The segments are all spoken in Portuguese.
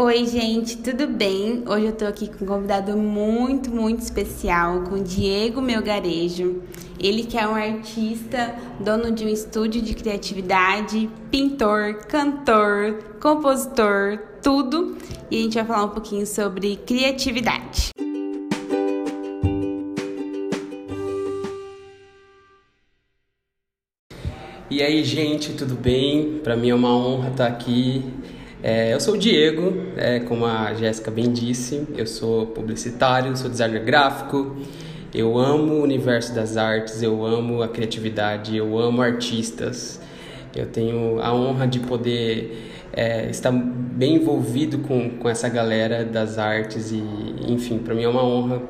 Oi, gente, tudo bem? Hoje eu tô aqui com um convidado muito, muito especial, com Diego Melgarejo. Ele que é um artista, dono de um estúdio de criatividade, pintor, cantor, compositor, tudo. E a gente vai falar um pouquinho sobre criatividade. E aí, gente, tudo bem? Para mim é uma honra estar aqui é, eu sou o Diego, é, como a Jéssica bem disse, eu sou publicitário, sou designer gráfico, eu amo o universo das artes, eu amo a criatividade, eu amo artistas. Eu tenho a honra de poder é, estar bem envolvido com, com essa galera das artes e, enfim, para mim é uma honra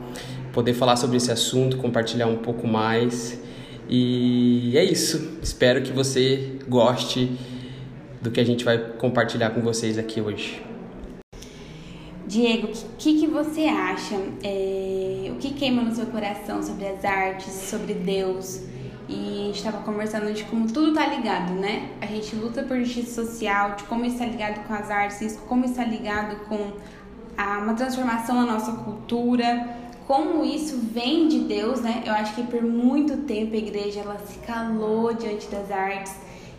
poder falar sobre esse assunto, compartilhar um pouco mais. E é isso. Espero que você goste do que a gente vai compartilhar com vocês aqui hoje. Diego, o que, que, você acha? É, o que queima no seu coração sobre as artes, sobre Deus? E estava conversando de como tudo está ligado, né? A gente luta por justiça social, de como está ligado com as artes, como está ligado com a, uma transformação na nossa cultura, como isso vem de Deus, né? Eu acho que por muito tempo a igreja ela se calou diante das artes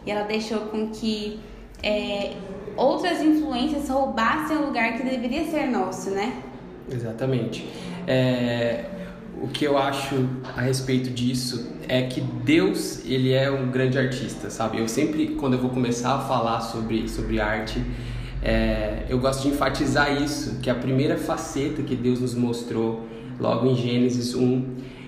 e ela deixou com que é, outras influências roubassem o lugar que deveria ser nosso, né? Exatamente. É, o que eu acho a respeito disso é que Deus ele é um grande artista, sabe? Eu sempre quando eu vou começar a falar sobre sobre arte é, eu gosto de enfatizar isso, que a primeira faceta que Deus nos mostrou logo em Gênesis 1,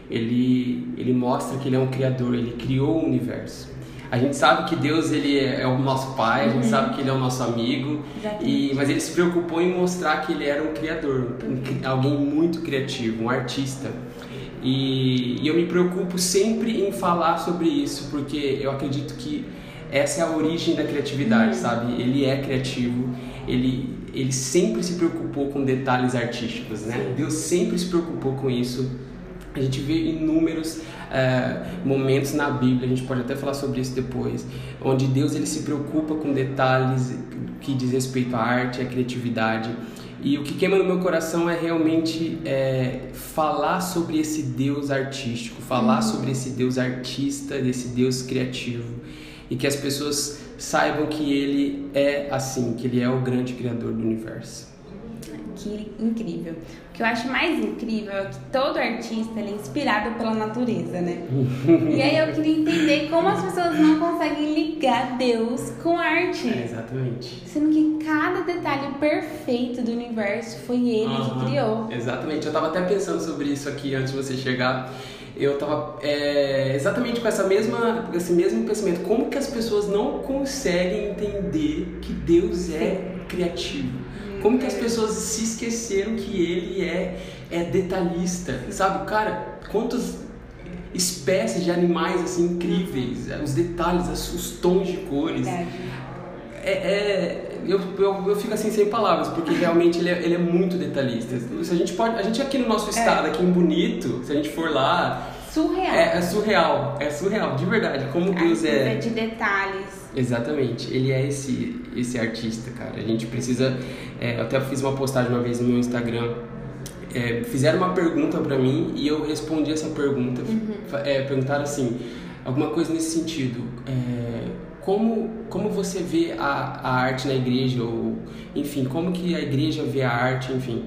ele, ele mostra que ele é um criador, ele criou o universo. A gente sabe que Deus ele é, o nosso pai, a gente uhum. sabe que ele é o nosso amigo, e, mas ele se preocupou em mostrar que ele era um criador, um, alguém muito criativo, um artista. E, e eu me preocupo sempre em falar sobre isso, porque eu acredito que essa é a origem da criatividade, uhum. sabe? Ele é criativo, ele, ele sempre se preocupou com detalhes artísticos, né? Sim. Deus sempre se preocupou com isso. A gente vê inúmeros é, momentos na Bíblia, a gente pode até falar sobre isso depois, onde Deus ele se preocupa com detalhes que diz respeito à arte, à criatividade. E o que queima no meu coração é realmente é, falar sobre esse Deus artístico, falar uhum. sobre esse Deus artista, desse Deus criativo. E que as pessoas saibam que Ele é assim, que Ele é o grande Criador do universo incrível. O que eu acho mais incrível é que todo artista é inspirado pela natureza, né? e aí eu queria entender como as pessoas não conseguem ligar Deus com arte. É, exatamente. Sendo que cada detalhe perfeito do universo foi ele uhum, que criou. Exatamente. Eu tava até pensando sobre isso aqui antes de você chegar eu tava é, exatamente com essa mesma, esse mesmo pensamento. Como que as pessoas não conseguem entender que Deus é criativo? Como que as pessoas se esqueceram que ele é, é detalhista, sabe? Cara, quantas espécies de animais assim incríveis, os detalhes, os tons de cores. É, é, eu, eu, eu, fico assim sem palavras, porque realmente ele é, ele é muito detalhista. Se a gente pode, a gente aqui no nosso estado, é. aqui em Bonito, se a gente for lá, surreal. É, é, surreal, é surreal, de verdade. Como Deus é. de detalhes. Exatamente, ele é esse, esse artista, cara. A gente precisa. É, eu até fiz uma postagem uma vez no meu Instagram. É, fizeram uma pergunta para mim e eu respondi essa pergunta. Uhum. É, perguntaram assim, alguma coisa nesse sentido. É, como, como você vê a, a arte na igreja? Ou, enfim, como que a igreja vê a arte, enfim.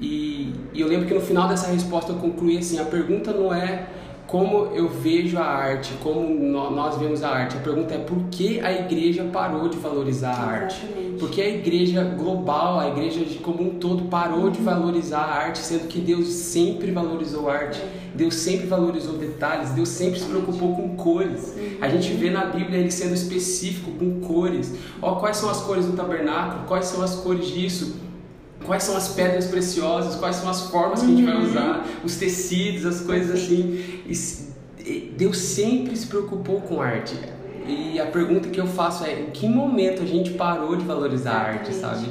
E, e eu lembro que no final dessa resposta eu concluí assim, a pergunta não é como eu vejo a arte, como nós vemos a arte. A pergunta é por que a igreja parou de valorizar a arte? Por que a igreja global, a igreja como um todo parou uhum. de valorizar a arte, sendo que Deus sempre valorizou a arte, Deus sempre valorizou detalhes, Deus sempre se preocupou com cores. Uhum. A gente vê na Bíblia ele sendo específico com cores. Ó, quais são as cores do tabernáculo? Quais são as cores disso? Quais são as pedras preciosas, quais são as formas que a gente vai uhum. usar, os tecidos, as coisas assim. E Deus sempre se preocupou com arte. E a pergunta que eu faço é: em que momento a gente parou de valorizar a arte, sabe?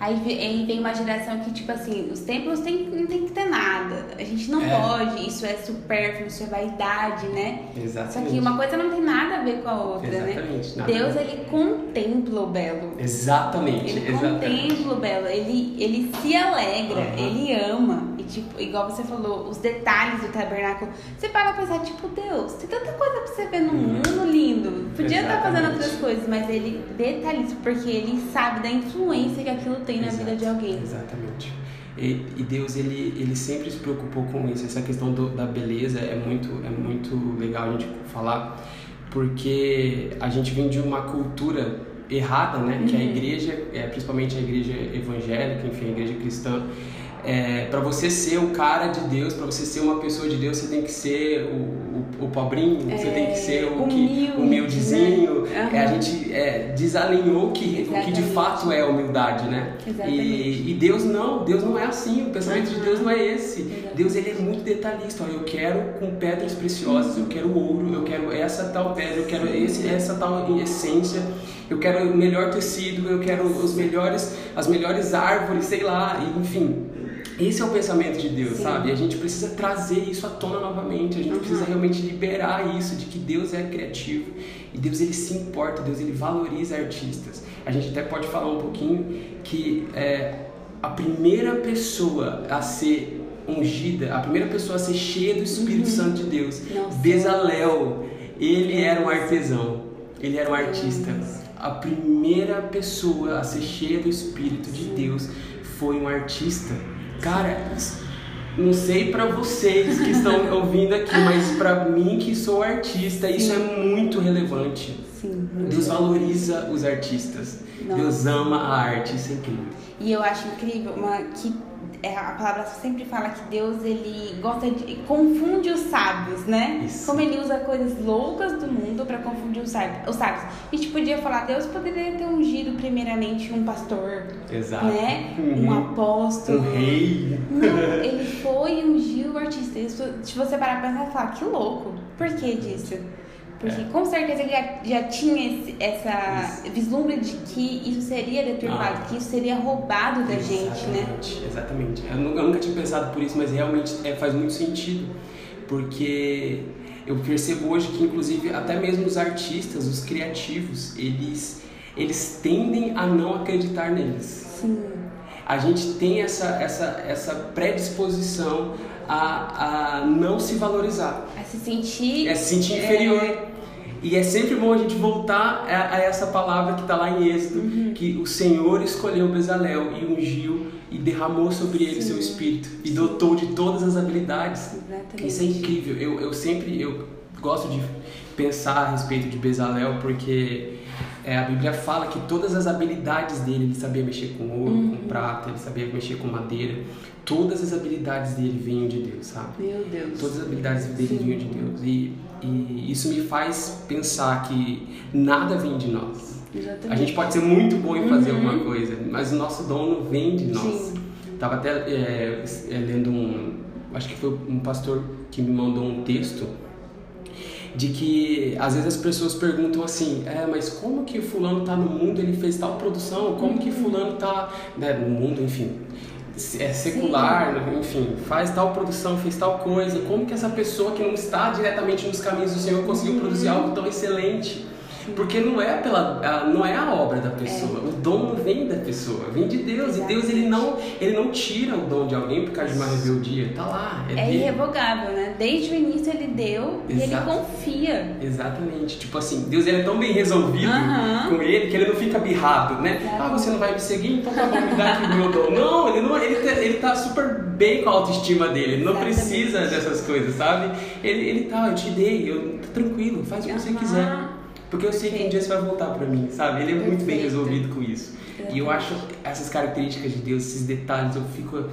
Aí, aí vem uma geração que, tipo assim, os templos tem, não tem que ter nada. A gente não É. pode, isso é supérfluo, isso é vaidade, né? Exatamente. Só que uma coisa não tem nada a ver com a outra, Exatamente, né? nada a Deus, ele contempla o belo. Exatamente, Ele exatamente. contempla o belo, ele, ele se alegra, Aham. ele ama. Tipo, igual você falou, os detalhes do tabernáculo. Você para pensar, tipo, Deus, tem tanta coisa pra você ver no Uhum. mundo lindo. Podia estar fazendo Exatamente. outras coisas, mas ele detalhiza, porque ele sabe da influência que aquilo tem na Exato, vida de alguém. Exatamente. E, e Deus ele, ele sempre se preocupou com isso. Essa questão do- da beleza é muito é muito legal a gente falar, porque a gente vem de uma cultura errada, né? Que a Uhum. igreja, é, principalmente a igreja evangélica, enfim, a igreja cristã, é, para você ser o cara de Deus, para você ser uma pessoa de Deus, você tem que ser o, o, o pobrinho, você tem que ser o que, humilde, humildezinho. né? É, a gente é, desalinhou o que, o que de fato é a humildade, né? E, e Deus não, Deus não é assim, o pensamento de Aham. Deus não é esse. Exatamente. Deus ele é muito detalhista, ó, eu quero com pedras preciosas, eu quero ouro, eu quero essa tal pedra, eu quero esse, essa tal essência, eu quero o melhor tecido, eu quero os melhores, as melhores árvores, sei lá, enfim. Esse é o pensamento de Deus, Sim. sabe? E a gente precisa trazer isso à tona novamente. A gente Uhum. precisa realmente liberar isso de que Deus é criativo e Deus ele se importa, Deus ele valoriza artistas. A gente até pode falar um pouquinho que é, a primeira pessoa a ser ungida, a primeira pessoa a ser cheia do Espírito Santo de Deus, Nossa. Bezalel, ele era um artesão, ele era um artista. A primeira pessoa a ser cheia do Espírito de Deus foi um artista. Cara, não sei pra vocês que estão ouvindo aqui, mas pra mim que sou artista, isso é muito relevante. Sim, muito Deus valoriza os artistas. Nossa. Deus ama a arte, isso é incrível. E eu acho incrível uma, que a palavra sempre fala que Deus ele gosta de confunde os sábios, né? Isso. Como ele usa coisas loucas do mundo pra confundir os sábios. Os sábios. A gente podia falar, Deus poderia ter ungido primeiramente um pastor, Exato. né? Uhum. Um apóstolo. Um rei. Não, ele foi e ungiu o artista. Isso, se você parar pra pensar, você fala, que louco. Por que disso? Porque É. com certeza ele já, já tinha esse, essa vislumbre de que isso seria deturpado, Ah. que isso seria roubado da gente, né? Exatamente, Exatamente. Eu, nu- eu nunca tinha pensado por isso, mas realmente é, faz muito sentido. Porque eu percebo hoje que, inclusive, até mesmo os artistas, os criativos, eles, eles tendem a não acreditar neles. Sim. A gente tem essa, essa, essa predisposição a, a não se valorizar. A se sentir. É se sentir inferior. E é sempre bom a gente voltar a, a essa palavra que está lá em Êxodo, Uhum. que o Senhor escolheu Bezalel e ungiu e derramou sobre ele seu espírito e dotou de todas as habilidades. Exatamente. Isso é incrível. Eu, eu sempre eu gosto de pensar a respeito de Bezalel porque é, a Bíblia fala que todas as habilidades dele, ele sabia mexer com ouro, Uhum. com prata, ele sabia mexer com madeira. Todas as habilidades dele vinham de Deus, sabe? Meu Deus. Todas as habilidades dele Sim. vinham de Deus. E, e isso me faz pensar que nada vem de nós. Exatamente. A gente pode ser muito bom em fazer Uhum. alguma coisa, mas o nosso dom não vem de nós. Sim. Tava até é, é, lendo um. Acho que foi um pastor que me mandou um texto de que às vezes as pessoas perguntam assim, é, mas como que fulano tá no mundo, ele fez tal produção, como que fulano tá né, no mundo, enfim, é secular, enfim, faz tal produção, fez tal coisa, como que essa pessoa que não está diretamente nos caminhos do Senhor conseguiu produzir algo tão excelente? Porque não é pela, a- não é a obra da pessoa, o dom não vem da pessoa, vem de Deus. E Deus ele não, ele não tira o dom de alguém por causa de uma rebeldia, tá lá, é, É irrevogável, né? Desde o início ele deu e ele Exato. confia. Exatamente. Tipo assim, Deus ele é tão bem resolvido com ele que ele não fica birrado, né? Exato. Ah, você não vai me seguir? Então tá bom, me dá aqui o meu dom. Não, ele, não ele, tá, ele tá super bem com a autoestima dele. Ele não Exatamente. precisa dessas coisas, sabe? Ele, ele tá, eu te dei, eu, tá tranquilo, faz o que você quiser. Porque eu sei que um dia você vai voltar pra mim, sabe? Ele é muito bem Perfeito. resolvido com isso. E eu acho essas características de Deus, esses detalhes, eu fico.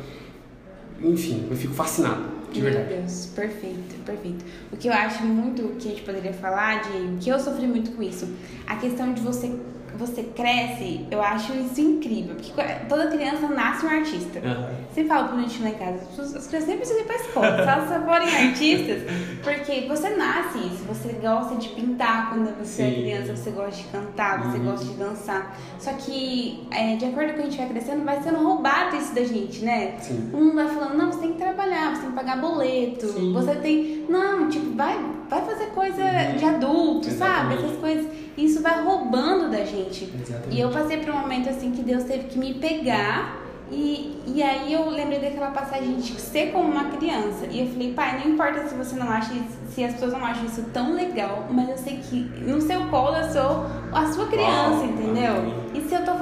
Enfim, eu fico fascinado, de Meu verdade. Deus, perfeito, perfeito. O que eu acho muito que a gente poderia falar de que eu sofri muito com isso, a questão de você você cresce, eu acho isso incrível. Porque toda criança nasce um artista. Uhum. Você fala pro gente lá em casa, as crianças nem precisam ir pra escola, só se forem artistas. Porque você nasce isso, você gosta de pintar quando você é Sim. é criança, você gosta de cantar, você uhum. gosta de dançar. Só que, é, de acordo com que a gente vai crescendo, vai sendo roubado isso da gente, né? Sim. Um vai falando, não, você tem que trabalhar, você tem que pagar boleto, Sim. você tem. Não, tipo, vai, vai fazer coisa uhum. de adulto, Exatamente. sabe? Essas coisas. Isso vai roubando da gente. Exatamente. E eu passei por um momento assim que Deus teve que me pegar e, e aí eu lembrei daquela passagem de ser como uma criança. E eu falei, pai, não importa se você não acha se as pessoas não acham isso tão legal, mas eu sei que no seu colo eu sou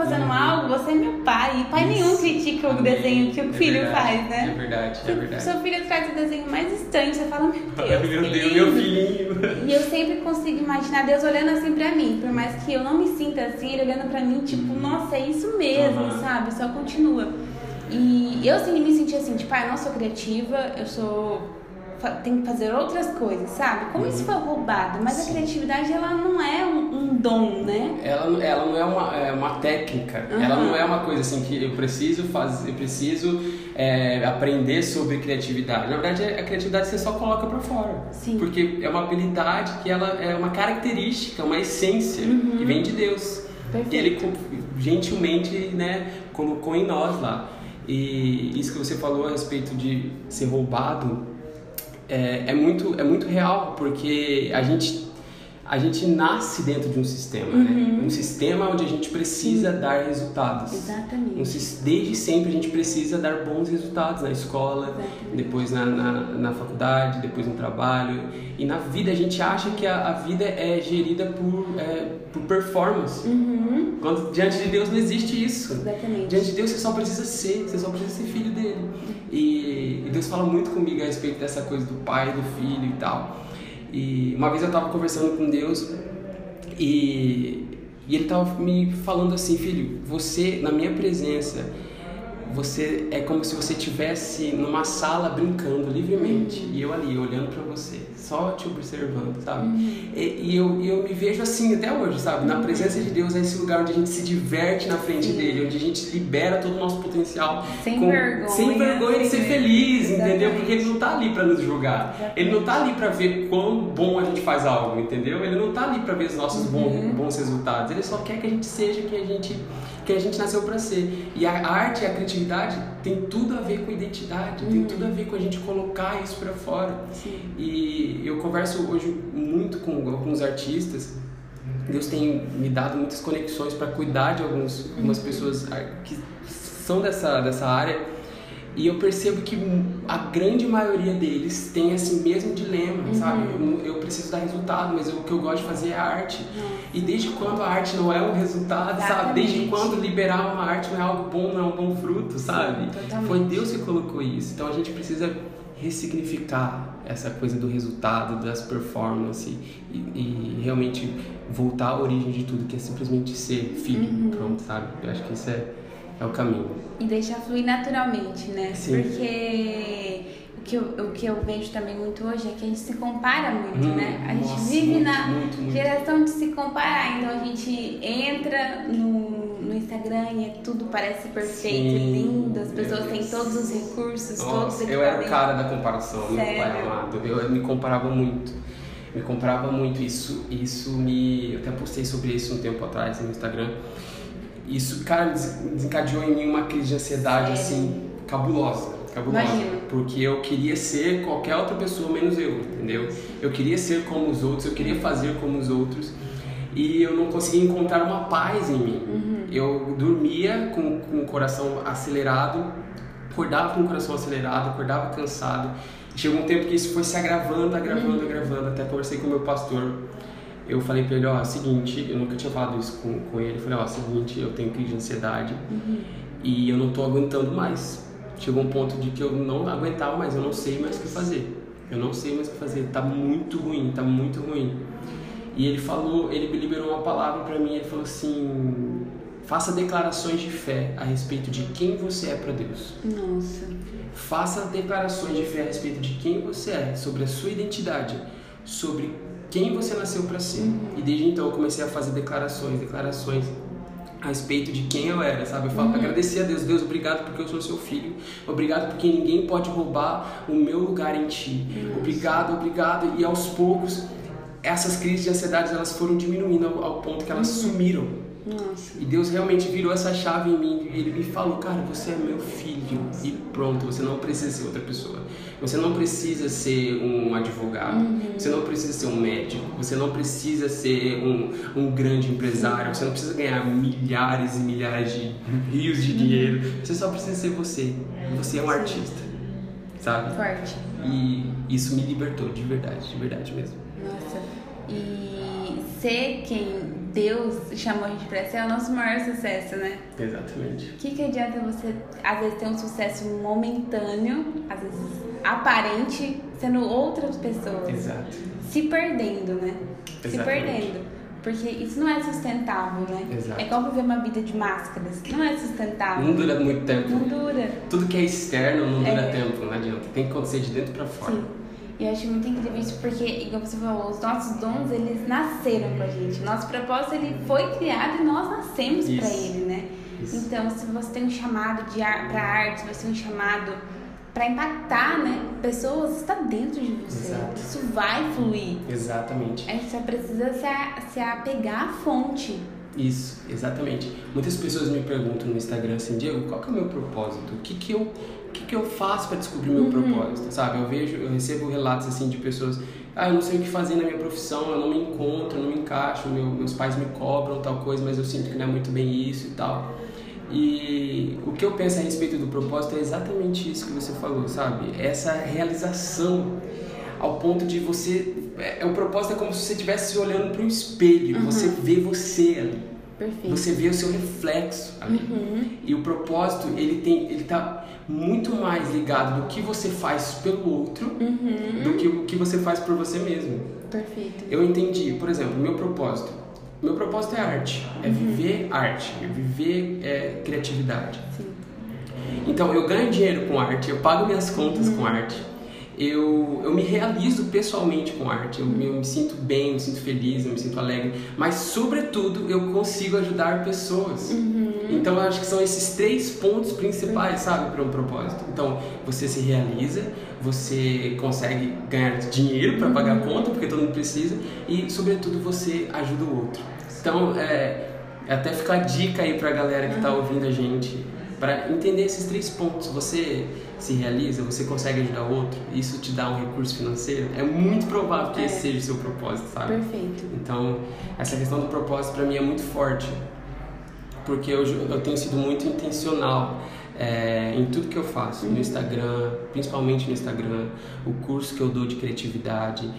fazendo uhum. algo, você é meu pai. E pai nenhum critica o desenho que o é filho verdade, faz, né? É verdade, é verdade. Seu filho traz o desenho mais estranho, você fala, meu Deus. meu Deus, meu filhinho. E eu sempre consigo imaginar Deus olhando assim pra mim. Por mais que eu não me sinta assim, ele olhando pra mim, tipo, uhum. nossa, é isso mesmo, uhum. sabe? Só continua. E eu assim, me senti assim, tipo, ah, eu não sou criativa, eu sou. Tenho que fazer outras coisas, sabe? Como isso foi roubado, mas Sim. a criatividade ela não é um, um, dom, né? Ela, ela não é uma, é uma técnica, uhum. ela não é uma coisa assim que eu preciso fazer, eu preciso é, aprender sobre criatividade. Na verdade, a criatividade você só coloca para fora. Sim. Porque é uma habilidade que ela é uma característica, uma essência uhum. que vem de Deus. Perfeito. E ele gentilmente né, colocou em nós lá. E isso que você falou a respeito de ser roubado é, é, muito, é muito real, porque a gente, a gente nasce dentro de um sistema, né? uhum. né? Um sistema onde a gente precisa Sim. dar resultados. Exatamente. Um, desde sempre a gente precisa dar bons resultados na escola, Exatamente. depois na, na, na, faculdade, depois no trabalho. E na vida a gente acha que a, a vida é gerida por, é, por performance. Uhum. Quando diante de Deus não existe isso. Exatamente. Diante de Deus você só precisa ser, você só precisa ser filho dele. E, e Deus fala muito comigo a respeito dessa coisa do pai, do filho e tal. E uma vez eu estava conversando com Deus e, e ele estava me falando assim, filho, você na minha presença você é como se você estivesse numa sala brincando livremente uhum. e eu ali olhando para você, só te observando, sabe? Uhum. E, e, eu, eu me vejo assim até hoje, sabe? Na presença de Deus é esse lugar onde a gente se diverte na frente Sim. dele, onde a gente libera todo o nosso potencial. Sem com, vergonha. Sem vergonha de ser feliz, entendeu? Porque ele não tá ali para nos julgar. Exatamente. Ele não tá ali para ver quão bom a gente faz algo, entendeu? Ele não tá ali para ver os nossos uhum. bons, bons resultados. Ele só quer que a gente seja quem a gente que a gente nasceu para ser. E a arte e a criatividade tem tudo a ver com identidade, uhum. tem tudo a ver com a gente colocar isso para fora. Sim. E eu converso hoje muito com alguns artistas. Deus tem me dado muitas conexões para cuidar de alguns, algumas uhum. pessoas que são dessa, dessa área e eu percebo que a grande maioria deles tem esse mesmo dilema, uhum. sabe? Eu, eu, preciso dar resultado, mas eu, o que eu gosto de fazer é arte. Uhum. E desde quando a arte não é um resultado, Exatamente. sabe? Desde quando liberar uma arte não é algo bom, não é um bom fruto, sabe? Sim, Foi Deus que colocou isso. Então a gente precisa ressignificar essa coisa do resultado, das performances e, e realmente voltar à origem de tudo, que é simplesmente ser filho, uhum. pronto, sabe? Eu acho que isso é é o caminho. E deixar fluir naturalmente, né? Sim. Porque o que, eu, o que eu vejo também muito hoje é que a gente se compara muito, hum, né? A gente nossa, vive muito, na muito, muito. geração de se comparar. Então a gente entra no, no Instagram e é tudo parece perfeito, Sim, lindo, as pessoas têm todos os recursos, nossa, todos os Eu era o cara da comparação, Sério? meu pai amado. Eu, eu me comparava muito me comprava muito isso isso me eu até postei sobre isso um tempo atrás no Instagram isso, cara, desencadeou em mim uma crise de ansiedade, Sério? assim, cabulosa. Cabulosa. Imagina. Porque eu queria ser qualquer outra pessoa menos eu, entendeu? Eu queria ser como os outros, eu queria fazer como os outros. E eu não conseguia encontrar uma paz em mim. Uhum. Eu dormia com, com o coração acelerado, acordava com o coração acelerado, acordava cansado. Chegou um tempo que isso foi se agravando, agravando, uhum. agravando. Até conversei com o meu pastor eu falei pra ele, ó, seguinte, eu nunca tinha falado isso com, com ele, eu falei, ó, seguinte, eu tenho crise de ansiedade uhum. e eu não tô aguentando mais. Chegou um ponto de que eu não aguentava mais, eu não sei mais o que fazer. Eu não sei mais o que fazer, tá muito ruim, tá muito ruim. E ele falou, ele me liberou uma palavra para mim, ele falou assim: faça declarações de fé a respeito de quem você é para Deus. Nossa. Faça declarações de fé a respeito de quem você é, sobre a sua identidade, sobre quem você nasceu para ser. E desde então eu comecei a fazer declarações, declarações. a respeito de quem eu era, sabe? Eu falo, uhum. agradecer a Deus, Deus, obrigado porque eu sou seu filho, obrigado porque ninguém pode roubar o meu lugar em ti, obrigado, obrigado, e aos poucos essas crises de ansiedade elas foram diminuindo ao, ao ponto que elas uhum. sumiram. Nossa. E Deus realmente virou essa chave em mim. Ele me falou, cara, você é meu filho. E pronto, você não precisa ser outra pessoa. Você não precisa ser um advogado. Uhum. Você não precisa ser um médico. Você não precisa ser um, um grande empresário. Você não precisa ganhar milhares e milhares de rios de dinheiro. Você só precisa ser você. Você é um artista. Sabe? Forte. E isso me libertou, de verdade, de verdade mesmo. Nossa. E ser quem Deus chamou a gente para ser é o nosso maior sucesso, né? Exatamente. O que, que adianta você, às vezes, ter um sucesso momentâneo, às vezes aparente, sendo outras pessoas? Exato. Se perdendo, né? Exatamente. Se perdendo. Porque isso não é sustentável, né? Exato. É como viver uma vida de máscaras. Não é sustentável. Não dura muito tempo. Não dura. Tudo que é externo não dura É. tempo, não adianta. Tem que acontecer de dentro para fora. Sim. E eu acho muito incrível isso porque, igual você falou, os nossos dons, eles nasceram com a gente. Nosso propósito, ele foi criado e nós nascemos para ele, né? Isso. Então, se você tem um chamado de ar, para arte, se você tem um chamado para impactar, né, pessoas, está dentro de você. Exato. Isso vai fluir. Exatamente. A gente só precisa se, a- se apegar à fonte. Isso, exatamente. Muitas pessoas me perguntam no Instagram assim, Diego, qual que é o meu propósito? O que que eu, que que eu faço para descobrir o meu propósito? Sabe? Eu vejo, eu recebo relatos assim de pessoas, ah, eu não sei o que fazer na minha profissão, eu não me encontro, eu não me encaixo, meu, meus pais me cobram tal coisa, mas eu sinto que não é muito bem isso e tal. E o que eu penso a respeito do propósito é exatamente isso que você falou, sabe? Essa realização ao ponto de você. É, o propósito é como se você estivesse olhando para um espelho, você vê você ali. Perfeito. Você vê o seu reflexo ali. Uhum. E o propósito, ele tem, ele tá muito mais ligado do que você faz pelo outro Uhum. do que o que você faz por você mesmo. Perfeito. Eu entendi, por exemplo, meu propósito. Meu propósito é arte, é viver arte, é viver é, criatividade. Sim. Então eu ganho dinheiro com arte, eu pago minhas contas com arte, eu, eu me realizo pessoalmente com arte, eu, eu me sinto bem, eu me sinto feliz, eu me sinto alegre, mas sobretudo eu consigo ajudar pessoas. Então eu acho que são esses três pontos principais, sabe, para um propósito. Então você se realiza, você consegue ganhar dinheiro para pagar a conta, porque todo mundo precisa, e sobretudo você ajuda o outro. Então é, até ficar a dica aí pra galera que tá ouvindo a gente, para entender esses três pontos. Você se realiza, você consegue ajudar o outro, isso te dá um recurso financeiro, é muito provável que É. esse seja o seu propósito, sabe? Perfeito. Então, essa questão do propósito para mim é muito forte, porque eu, eu tenho sido muito intencional é, em tudo que eu faço, no Instagram, principalmente no Instagram, o curso que eu dou de criatividade,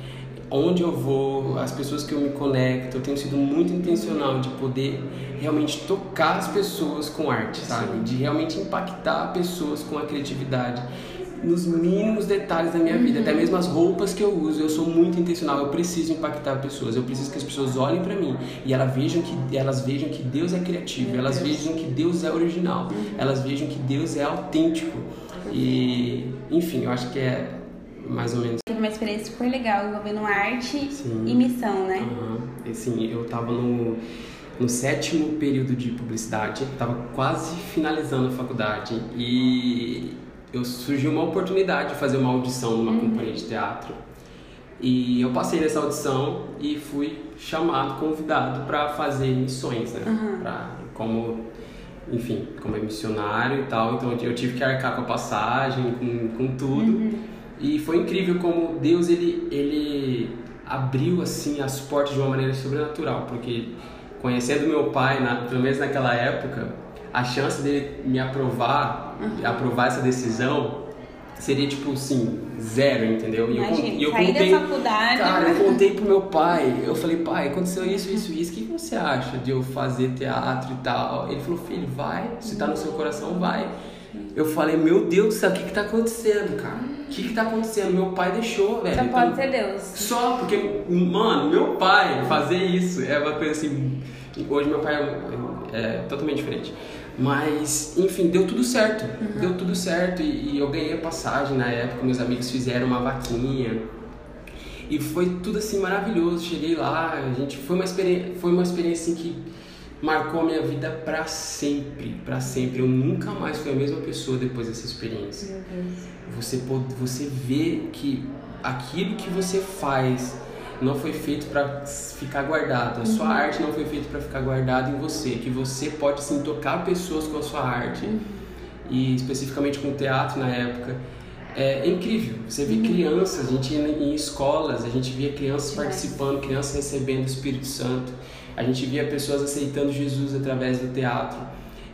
onde eu vou, as pessoas que eu me conecto, eu tenho sido muito intencional de poder realmente tocar as pessoas com arte, sabe? De realmente impactar pessoas com a criatividade nos mínimos detalhes da minha vida, até mesmo as roupas que eu uso, eu sou muito intencional, eu preciso impactar pessoas, eu preciso que as pessoas olhem pra mim e elas vejam que elas vejam que Deus é criativo, Meu elas Deus. vejam que Deus é original, elas vejam que Deus é autêntico. E, enfim, eu acho que é mais ou menos Teve uma experiência super legal envolvendo arte Sim. e missão, né? Aham. Assim, eu tava no, no sétimo período de publicidade, tava quase finalizando a faculdade e eu surgiu uma oportunidade de fazer uma audição numa companhia de teatro. E eu passei nessa audição e fui chamado, convidado para fazer missões, né? Pra, como, enfim, como é missionário e tal. Então eu tive que arcar com a passagem, com, com tudo. E foi incrível como Deus ele, ele abriu assim as portas de uma maneira sobrenatural, porque conhecendo meu pai, na, pelo menos naquela época, a chance dele me aprovar, aprovar essa decisão seria tipo assim, zero, entendeu? E eu, Imagina, e eu contei, da faculdade. Cara, eu contei pro meu pai, eu falei, pai, aconteceu isso, isso, isso, o que você acha de eu fazer teatro e tal? Ele falou, filho, vai, se tá no seu coração, vai. Eu falei, meu Deus do céu, o que que tá acontecendo, cara? O que que tá acontecendo? Meu pai deixou, velho. Só Então, pode ser Deus. só porque, mano, meu pai fazer isso é uma coisa assim. Hoje meu pai é, é totalmente diferente. Mas, enfim, deu tudo certo. Deu tudo certo e, e eu ganhei a passagem na época. Meus amigos fizeram uma vaquinha. E foi tudo assim maravilhoso. Cheguei lá, a gente foi uma experiência, foi uma experiência assim que marcou a minha vida para sempre, para sempre. Eu nunca mais fui a mesma pessoa depois dessa experiência. Você pode, você vê que aquilo que você faz não foi feito para ficar guardado. A sua uhum. arte não foi feita para ficar guardada em você. Que você pode sim tocar pessoas com a sua arte. Uhum. E especificamente com o teatro na época. É, incrível. Você vê uhum. crianças, a gente ia em escolas, a gente via crianças participando, crianças recebendo o Espírito Santo. A gente via pessoas aceitando Jesus através do teatro.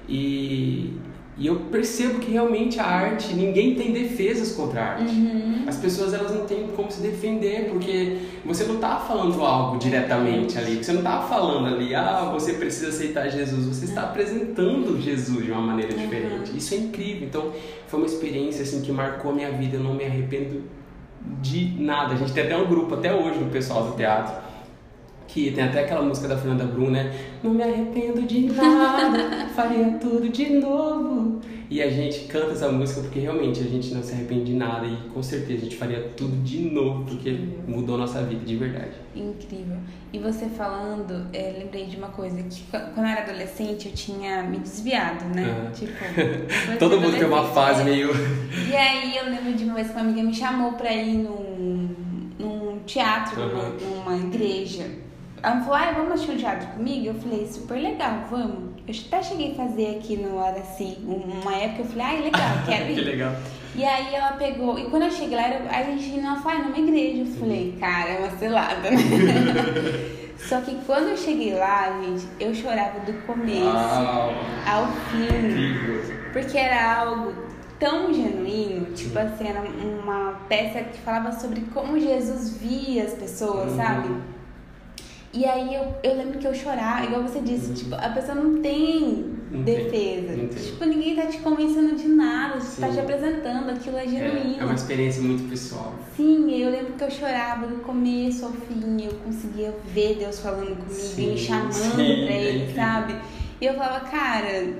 E, e eu percebo que realmente a arte, ninguém tem defesas contra a arte. Uhum. As pessoas elas não têm como se defender, porque você não está falando algo diretamente ali. Você não está falando ali, ah, você precisa aceitar Jesus. Você está apresentando Jesus de uma maneira uhum. diferente. Isso é incrível. Então, foi uma experiência assim que marcou a minha vida. Eu não me arrependo de nada. A gente tem até um grupo até hoje no pessoal do teatro que tem até aquela música da Fernanda Brum, né? Não me arrependo de nada, faria tudo de novo. E a gente canta essa música porque realmente a gente não se arrepende de nada e com certeza a gente faria tudo de novo porque mudou nossa vida de verdade. Incrível. E você falando, é, lembrei de uma coisa que quando eu era adolescente eu tinha me desviado, né? Uhum. Tipo, todo mundo tem uma fase meio. E aí eu lembro de uma vez que uma amiga me chamou pra ir num, num teatro, uhum. numa, numa igreja. Ela falou, ah, vamos assistir um teatro comigo? Eu falei, super legal, vamos. Eu até cheguei a fazer aqui no Araci, uma época eu falei, ah, legal, quero ir. que legal. E aí ela pegou, e quando eu cheguei lá, era, a gente não foi numa igreja. Eu falei, cara, é uma selada, né? Só que quando eu cheguei lá, gente, eu chorava do começo Uau. ao fim. Porque era algo tão genuíno, tipo assim, era uma peça que falava sobre como Jesus via as pessoas, uhum. sabe? E aí eu, eu lembro que eu chorava, igual você disse, uhum. tipo, a pessoa não tem não defesa. Tem, tipo, ninguém tá te convencendo de nada, Sim. tá te apresentando, aquilo é genuíno. É, é, uma experiência muito pessoal. Sim, eu lembro que eu chorava do começo ao fim, eu conseguia ver Deus falando comigo, Sim. me chamando Sim, pra ele, é sabe? E eu falava, cara,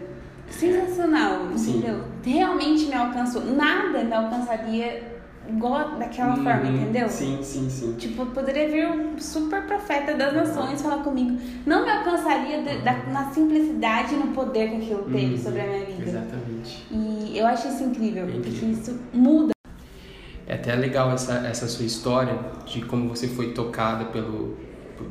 sensacional, entendeu? Realmente me alcançou. Nada me alcançaria igual daquela hum, forma, entendeu? Sim, sim, sim. Tipo, poderia vir um super profeta das nações falar comigo. Não me alcançaria de, da, na simplicidade e no poder que aquilo teve hum, sobre a minha vida. Exatamente. E eu acho isso incrível, porque isso muda. É até legal essa, essa sua história de como você foi tocada pelo,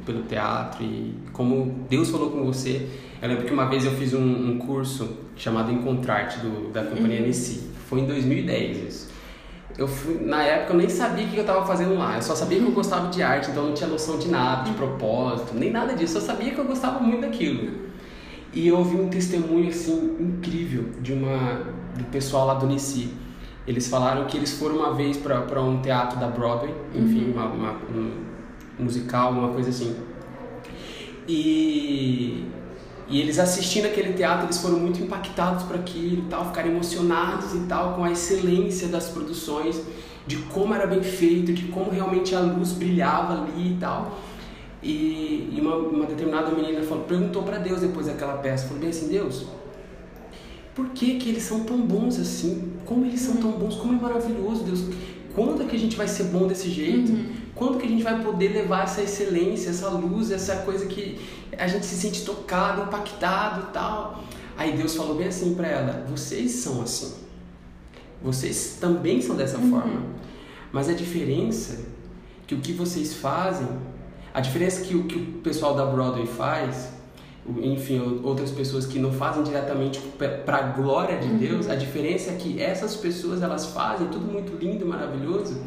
pelo teatro e como Deus falou com você. Eu lembro que uma vez eu fiz um, um curso chamado Encontrarte do, da companhia uhum. Foi em 2010 isso eu fui, na época eu nem sabia o que eu estava fazendo lá. Eu só sabia que eu gostava de arte, então eu não tinha noção de nada, de propósito, nem nada disso. Eu sabia que eu gostava muito daquilo. E eu ouvi um testemunho assim incrível de uma do pessoal lá do Nici. Eles falaram que eles foram uma vez para um teatro da Broadway, enfim, uhum. uma, uma, um musical, uma coisa assim. E e eles assistindo aquele teatro, eles foram muito impactados por aquilo e tal, ficaram emocionados e tal com a excelência das produções, de como era bem feito, de como realmente a luz brilhava ali e tal. E, e uma, uma, determinada menina falou, perguntou para Deus depois daquela peça, falou bem assim, Deus, por que que eles são tão bons assim? Como eles são tão bons? Como é maravilhoso, Deus. Quando é que a gente vai ser bom desse jeito? Uhum. Quando que a gente vai poder levar essa excelência, essa luz, essa coisa que a gente se sente tocado, impactado tal? Aí Deus falou bem assim para ela: vocês são assim. Vocês também são dessa uhum. forma. Mas a diferença que o que vocês fazem, a diferença que o que o pessoal da Broadway faz, enfim, outras pessoas que não fazem diretamente para a glória de uhum. Deus, a diferença é que essas pessoas elas fazem tudo muito lindo, maravilhoso,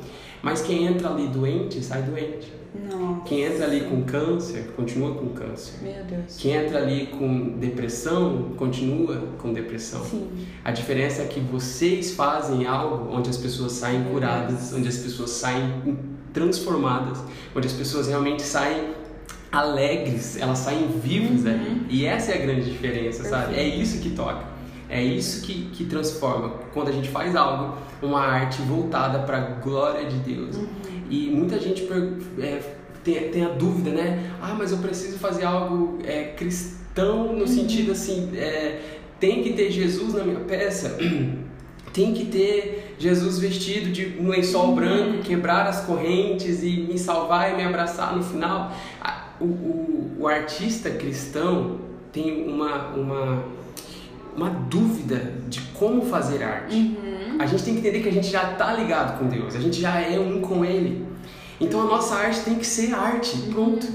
mas quem entra ali doente, sai doente. Nossa. Quem entra ali com câncer, continua com câncer. Meu Deus. Quem entra ali com depressão, continua com depressão. Sim. A diferença é que vocês fazem algo onde as pessoas saem curadas, onde as pessoas saem transformadas, onde as pessoas realmente saem alegres, elas saem vivas uhum. ali. E essa é a grande diferença, Perfeito. sabe? É isso que toca. É isso que, que transforma. Quando a gente faz algo, uma arte voltada para a glória de Deus. Uhum. E muita gente é, tem, tem a dúvida, né? Ah, mas eu preciso fazer algo é, cristão no uhum. sentido assim, é, tem que ter Jesus na minha peça. tem que ter Jesus vestido de um lençol uhum. branco, quebrar as correntes e me salvar e me abraçar no final. O, o, o artista cristão, tem uma, uma, uma dúvida de como fazer arte. Uhum. A gente tem que entender que a gente já está ligado com Deus, a gente já é um com Ele. Então a nossa arte tem que ser arte, pronto.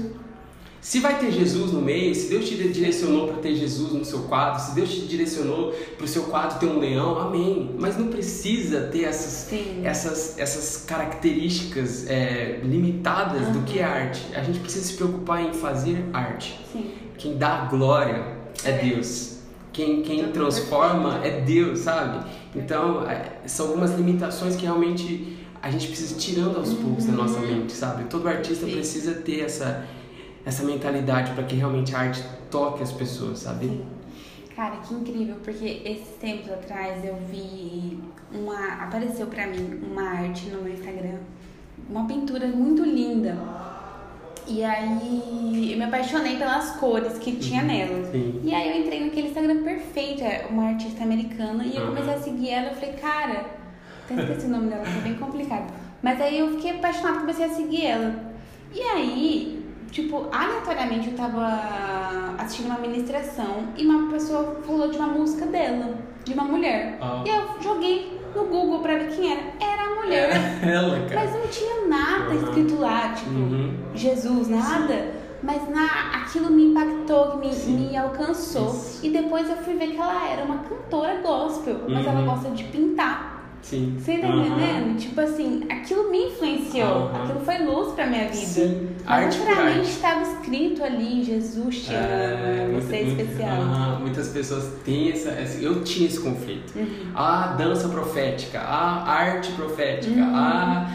Se vai ter Jesus no meio, se Deus te direcionou para ter Jesus no seu quadro, se Deus te direcionou para o seu quadro ter um leão, amém. Mas não precisa ter essas, essas, essas características é, limitadas uhum. do que é arte. A gente precisa se preocupar em fazer arte. Sim. Quem dá glória é, é. Deus. Quem, quem transforma é Deus, sabe? Então, é, são algumas limitações que realmente a gente precisa ir tirando aos poucos da nossa uhum. mente, sabe? Todo artista precisa ter essa essa mentalidade para que realmente a arte toque as pessoas, sabe? Sim. Cara, que incrível, porque esses tempos atrás eu vi uma. apareceu para mim uma arte no meu Instagram, uma pintura muito linda. E aí eu me apaixonei pelas cores que tinha uhum. nela. Sim. E aí eu entrei naquele Instagram perfeito, é uma artista americana, e eu comecei a seguir ela, eu falei, cara, até esqueci o nome dela, que é bem complicado. Mas aí eu fiquei apaixonada, comecei a seguir ela. E aí tipo, aleatoriamente eu tava assistindo uma ministração e uma pessoa falou de uma música dela, de uma mulher. Ah. E eu joguei no Google pra ver quem era. Era mulher. É ela, cara. Mas não tinha nada escrito lá, tipo, uhum. Jesus, nada. Sim. Mas na, aquilo me impactou, me, me alcançou. Isso. E depois eu fui ver que ela era uma cantora gospel, mas uhum. ela gosta de pintar. Sim. Você tá uhum. entendendo? Tipo assim, aquilo me influenciou. Uhum. Aquilo foi luz pra minha vida. Sim. Mas naturalmente estava escrito ali, Jesus te é, ama, você é especial. Uhum. Muitas pessoas têm essa, Eu tinha esse conflito. Uhum. A dança profética, a arte profética, uhum. a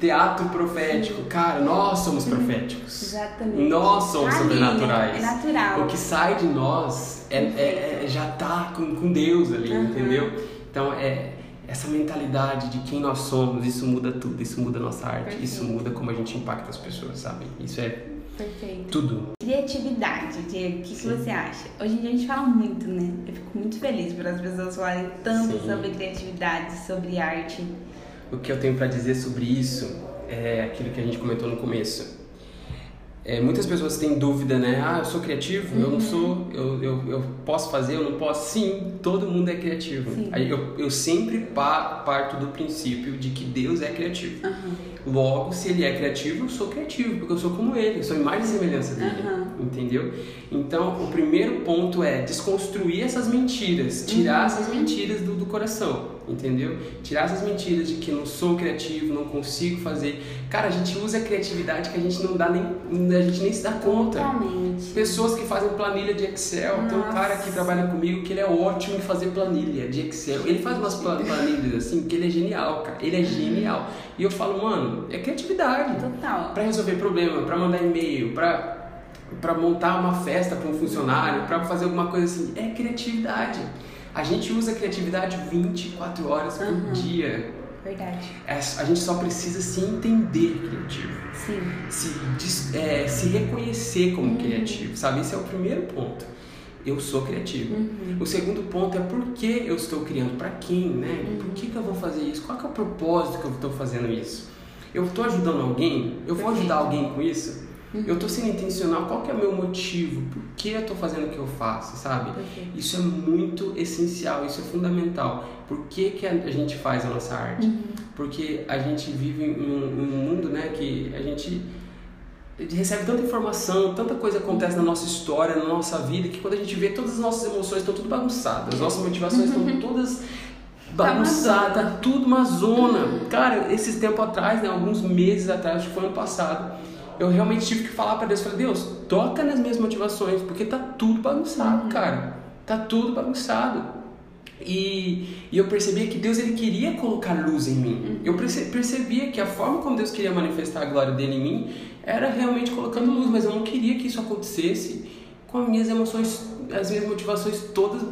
teatro profético. Cara, nós somos uhum. proféticos. Exatamente. Nós somos sobrenaturais. É natural. O que sai de nós é, é, é já tá com, com Deus ali, entendeu? Então é essa mentalidade de quem nós somos, isso muda tudo, isso muda a nossa arte, Perfeito. isso muda como a gente impacta as pessoas, sabe? Isso é Perfeito. tudo. Criatividade, Diego, o que, que, você acha? Hoje em dia a gente fala muito, né? Eu fico muito feliz por as pessoas falarem tanto Sim. sobre criatividade, sobre arte. O que eu tenho para dizer sobre isso é aquilo que a gente comentou no começo é, muitas pessoas têm dúvida, né? Ah, eu sou criativo? Uhum. Eu não uhum. sou? Eu, eu, eu posso fazer? Eu não posso? Sim, todo mundo é criativo. Sim. Eu, eu sempre parto do princípio de que Deus é criativo. Uhum. Logo, se Ele é criativo, eu sou criativo, porque eu sou como Ele, eu sou imagem e semelhança dele. Uhum. Entendeu? Então, o primeiro ponto é desconstruir essas mentiras, tirar uhum. essas mentiras do, do coração entendeu? Tirar essas mentiras de que não sou criativo, não consigo fazer. Cara, a gente usa a criatividade que a gente não dá nem, a gente nem se dá conta. Totalmente. Pessoas que fazem planilha de Excel. Nossa. Tem um cara que trabalha comigo que ele é ótimo em fazer planilha de Excel. Ele faz umas planilhas assim que ele é genial, cara. Ele é genial. E eu falo, mano, é criatividade. Total. Para resolver problema, para mandar e-mail, para para montar uma festa para um funcionário, para fazer alguma coisa assim, é criatividade. A gente usa a criatividade 24 horas por uhum. dia. Verdade. É, a gente só precisa se entender criativo. Sim. Se, é, se reconhecer como uhum. criativo, sabe? Esse é o primeiro ponto. Eu sou criativo. Uhum. O segundo ponto é por que eu estou criando, para quem, né? Uhum. Por que, que eu vou fazer isso? Qual é o propósito que eu estou fazendo isso? Eu estou ajudando alguém? Eu vou ajudar alguém com isso? Uhum. Eu estou sendo intencional, qual que é o meu motivo? Por que eu estou fazendo o que eu faço, sabe? Isso é muito essencial, isso é fundamental. Por que, que a gente faz a nossa arte? Uhum. Porque a gente vive um, um mundo né, que a gente recebe tanta informação, tanta coisa acontece na nossa história, na nossa vida, que quando a gente vê todas as nossas emoções estão tudo bagunçadas, as nossas motivações estão uhum. todas bagunçadas, tá tudo uma zona. Uhum. Cara, esses tempos atrás, né, alguns meses atrás, acho que foi ano passado, eu realmente tive que falar para Deus, falei, Deus, toca nas minhas motivações, porque tá tudo bagunçado, uhum. cara. Tá tudo bagunçado. E, e, eu percebia que Deus ele queria colocar luz em mim. Uhum. Eu percebia que a forma como Deus queria manifestar a glória dele em mim era realmente colocando luz, mas eu não queria que isso acontecesse com as minhas emoções, as minhas motivações todas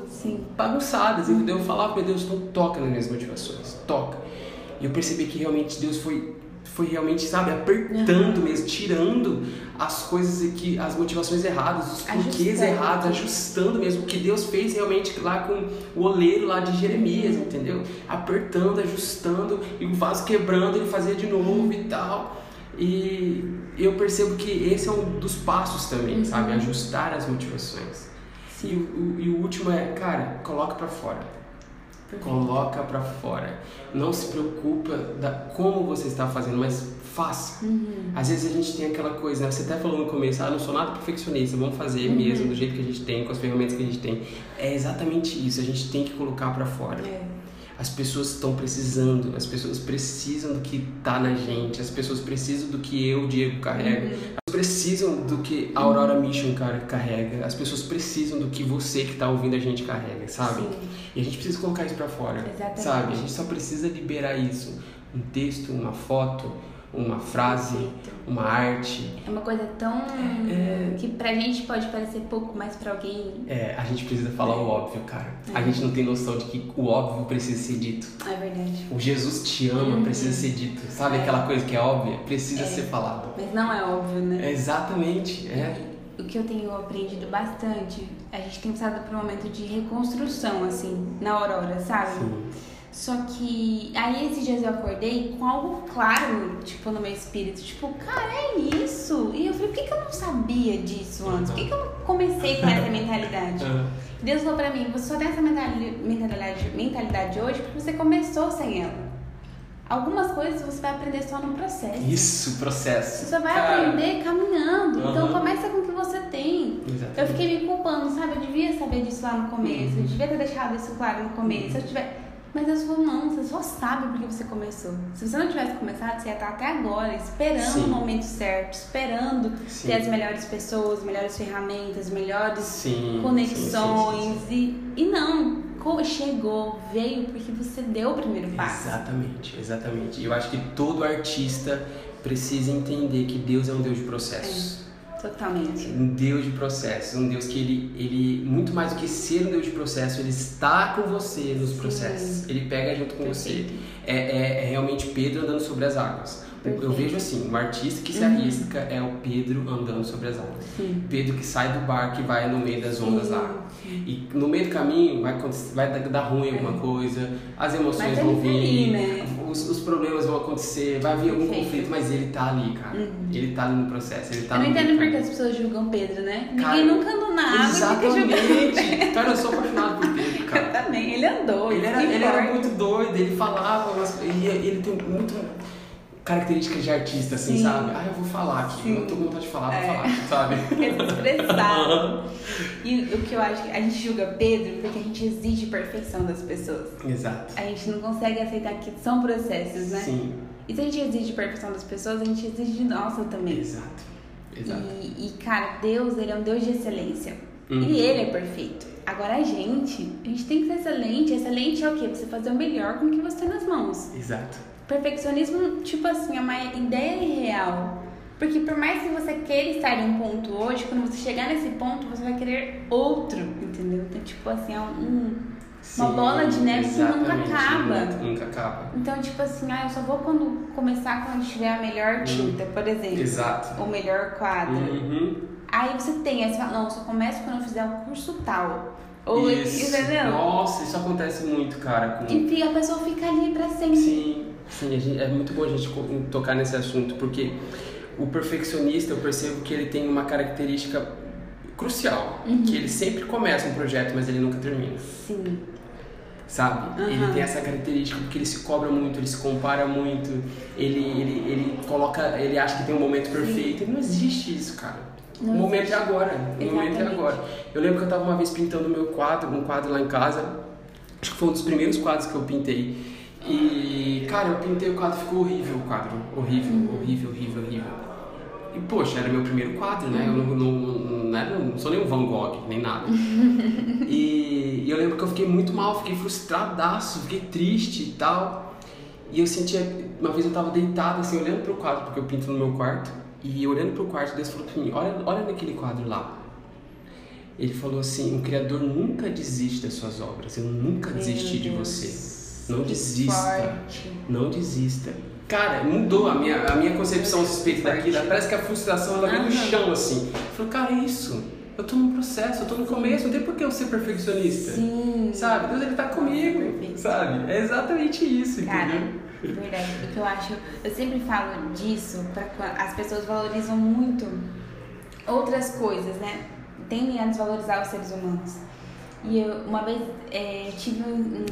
bagunçadas, entendeu? Eu falava para Deus, então toca nas minhas motivações, toca. E eu percebi que realmente Deus foi foi realmente, sabe, apertando uhum. mesmo, tirando as coisas que as motivações erradas, os porquês errados, ajustando mesmo o que Deus fez realmente lá com o oleiro lá de Jeremias, entendeu? Apertando, ajustando e o vaso quebrando, ele fazia de novo e tal. E eu percebo que esse é um dos passos também, Uhum. sabe? Ajustar as motivações. E o, e o último é, cara, coloca pra fora. Coloca pra fora. Não se preocupa da como você está fazendo, mas faça. Uhum. Às vezes a gente tem aquela coisa, né? Você até falou no começo, ah, não sou nada perfeccionista, vamos fazer mesmo do jeito que a gente tem, com as ferramentas que a gente tem. É exatamente isso, a gente tem que colocar pra fora. É. As pessoas estão precisando, as pessoas precisam do que tá na gente, as pessoas precisam do que eu, Diego, carrego, Uhum. Precisam do que a Aurora Mission cara, carrega, as pessoas precisam do que você que tá ouvindo a gente carrega, sabe? Sim. E a gente precisa colocar isso pra fora, Exatamente. sabe? A gente só precisa liberar isso. Um texto, uma foto, uma frase, uma arte. É uma coisa tão. É. que pra gente pode parecer pouco, mas pra alguém É, a gente precisa falar o óbvio, cara. A É. gente não tem noção de que o óbvio precisa ser dito. é verdade. O Jesus te ama, Uhum. precisa ser dito. Sabe É. aquela coisa que é óbvia? Precisa É. ser falado. Mas não é óbvio, né? É exatamente, é. O que eu tenho aprendido bastante, a gente tem passado por um momento de reconstrução, assim, na Aurora, sabe? Sim. Só que aí esses dias eu acordei com algo claro, tipo, no meu espírito, tipo, cara, é isso. E eu falei, por que, que eu não sabia disso antes? Por que, que eu não comecei com essa mentalidade? Deus falou pra mim, você só tem essa mentali- mentalidade, mentalidade hoje porque você começou sem ela. Algumas coisas você vai aprender só no processo. Isso, processo. Você só vai Cara, aprender caminhando. Então Aham. começa com o que você tem. Exatamente. Eu fiquei me culpando, sabe? Eu devia saber disso lá no começo. Uhum. Eu devia ter deixado isso claro no começo. Se eu tiver... Mas Deus falou, não, você só sabe porque você começou. Se você não tivesse começado, você ia estar até agora esperando Sim. o momento certo, esperando Sim. ter as melhores pessoas, melhores ferramentas, melhores Sim, conexões. E, e não, chegou, veio porque você deu o primeiro passo. Exatamente, exatamente. E eu acho que todo artista precisa entender que Deus é um Deus de processos. Totalmente. Um Deus de processos, um Deus que ele, ele, muito mais do que ser um Deus de processo, ele está com você nos Sim. processos. Ele pega junto com Perfeito. você. É, é, é realmente Pedro andando sobre as águas. Eu vejo assim, um artista que se Uhum. arrisca é o Pedro andando sobre as águas. Sim. Pedro que sai do barco e vai no meio das ondas Sim, lá. E no meio do caminho vai, vai dar- ruim alguma coisa, as emoções É. Mas vão tá vir, né? os, os problemas vão acontecer, vai vir algum Perfeito. conflito, mas ele tá ali, cara. Uhum. Ele tá ali no processo, ele tá eu não entendo meio do por que caminho. as pessoas julgam Pedro, né? Cara, Ninguém nunca andou na água e fica julgando. Exatamente! Cara, eu sou apaixonado por Pedro, Eu cara. também, ele andou, Ele era, ele era muito doido, ele falava, umas- ele, ele tem muito características de artista, assim, Sim. sabe? Ah, eu vou falar aqui, Sim. eu tô com vontade de falar, vou É. falar, sabe? Quer se expressar. E o que eu acho que a gente julga Pedro porque a gente exige perfeição das pessoas. Exato. A gente não consegue aceitar que são processos, né? Sim, E se a gente exige perfeição das pessoas, a gente exige de nossa também. exato. Exato. E, e, cara, Deus, ele é um Deus de excelência. Uhum. E ele é perfeito. Agora a gente, a gente tem que ser excelente. Excelente é o quê? Você fazer o melhor com o que você tem nas mãos. Exato. Perfeccionismo, tipo assim, é uma ideia irreal. Porque por mais que você queira estar em um ponto hoje, quando você chegar nesse ponto, você vai querer outro, entendeu? Então, tipo assim, é um, uma Sim, bola de neve que nunca acaba. Nunca, acaba. Então, tipo assim, ah, eu só vou quando começar quando tiver a melhor tinta, por exemplo. Exato. O melhor quadro. Uhum. Aí você tem, aí você fala, não, eu só começo quando eu fizer o curso tal. Ou Isso. entendeu? Nossa, isso acontece muito, cara. Com... E a pessoa fica ali pra sempre. Sim, sim, a gente- é muito bom a gente tocar nesse assunto, porque o perfeccionista, eu percebo que ele tem uma característica crucial, Uhum. que ele sempre começa um projeto, mas ele nunca termina. Sim. Sabe? Aham. Ele tem essa característica porque ele se cobra muito, ele se compara muito, ele, ele, ele coloca, ele acha que tem um momento perfeito. E não existe isso, cara. Não o momento existe. é agora. O momento é Exatamente. agora. Eu lembro que eu tava uma vez pintando meu quadro, um quadro lá em casa. Acho que foi um dos primeiros quadros que eu pintei. E, cara, eu pintei o quadro, ficou horrível o quadro. Horrível, Uhum. horrível, horrível, horrível. E, poxa, era meu primeiro quadro, né? Eu não, não, não, era- não sou nem um Van Gogh, nem nada. e, e eu lembro que eu fiquei muito mal, fiquei frustradaço, fiquei triste e tal. E eu sentia, uma vez eu tava deitado assim, olhando pro quadro, porque eu pinto no meu quarto. E olhando pro quarto, Deus falou pra mim, olha, olha naquele quadro lá. Ele falou assim, o Criador nunca desiste das suas obras, eu nunca desisti de você. Não desista. forte. Não desista. Cara, mudou a minha, a minha concepção a respeito daquilo. Parece que a frustração ela veio do chão, assim. Cara, é isso. Eu tô num processo, eu tô no começo, não tem por que eu ser perfeccionista. Sim. Sabe? Deus ele tá comigo. Perfeito. sabe? É exatamente isso, Cara, entendeu? verdade. O que eu acho, eu sempre falo disso, pra, as pessoas valorizam muito outras coisas, né? Tendem a desvalorizar os seres humanos. E eu, uma vez, é, tive um, um,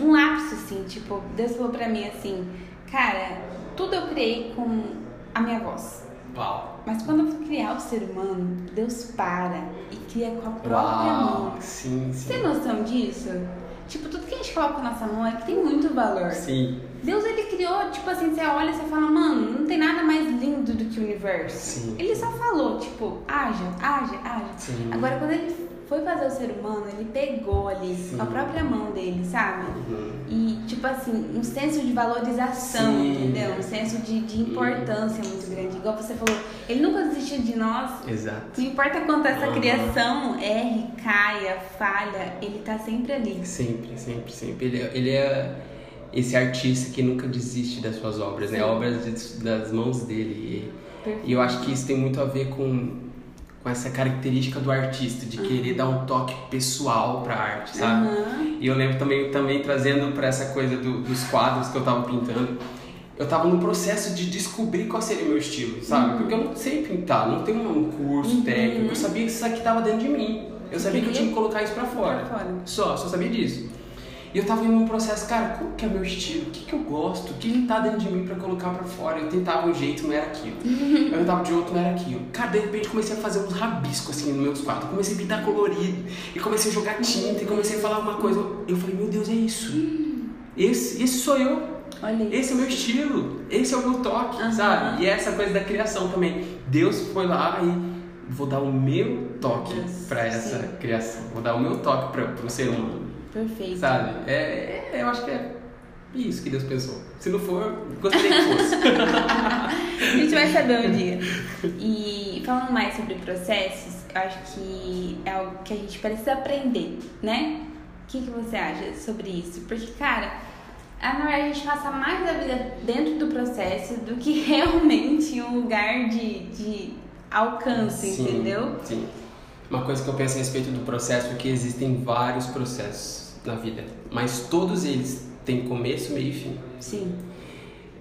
um lapso, assim, tipo, Deus falou pra mim assim, cara, tudo eu criei com a minha voz. Uau. Mas quando eu criar o ser humano, Deus para e cria com a própria Uau. mão. Sim, Você tem sim. noção disso? Tipo, tudo que a gente coloca na nossa mão é que tem muito valor. Sim, Deus, ele criou, tipo assim, você olha e você fala, mano, não tem nada mais lindo do que o universo. Sim. Ele só falou, tipo, haja, haja, haja. Sim. Agora, quando ele foi fazer o ser humano, ele pegou ali Sim. com a própria mão dele, sabe? Uhum. E, tipo assim, um senso de valorização, Sim. entendeu? Um senso de, de importância muito grande. Igual você falou, ele nunca desistiu de nós. Exato. Não importa quanto essa Aham. criação erre, caia, falha, ele tá sempre ali. Sempre, sempre, sempre. Ele, é- ele é esse artista que nunca desiste das suas obras, né? Sim. Obras de- das mãos dele. E, e eu acho que isso tem muito a ver com, com essa característica do artista, de querer dar um toque pessoal pra arte, sabe? Aham. E eu lembro também, também trazendo para essa coisa do- dos quadros que eu tava pintando. Eu tava no processo de descobrir qual seria o meu estilo, sabe? Porque eu não sei pintar, não tenho um curso técnico. Eu sabia que isso aqui tava dentro de mim. Eu sabia que eu tinha que colocar isso pra fora. Pra fora. Só, só sabia disso. E eu tava em um processo, cara, qual que é o meu estilo? O que, que eu gosto? O que, que tá dentro de mim pra colocar pra fora? Eu tentava um jeito, não era aquilo. eu tentava de outro, não era aquilo. Cara, de repente comecei a fazer uns rabiscos assim nos meus quadros. Comecei a pintar colorido. E comecei a jogar tinta. E comecei a falar uma coisa. Eu falei, meu Deus, é isso. Esse, esse sou eu. Olha. Esse é o meu estilo. Esse é o meu toque, Aham. sabe? E é essa coisa da criação também. Deus foi lá e vou dar o meu toque pra essa criação. Vou dar o meu toque pra, pro ser humano. Perfeito. Sabe? É, é- eu acho que é isso que Deus pensou. Se não for, gostaria que fosse. A gente vai saber um dia. E falando mais sobre processos, eu acho que é algo que a gente precisa aprender, né? O que, que você acha sobre isso? Porque, cara, a- verdade a gente passa mais da vida dentro do processo do que realmente um lugar de, de alcance, Sim, entendeu? Sim. Uma coisa que eu penso a respeito do processo é que existem vários processos na vida, mas todos eles têm começo, meio e fim. Sim.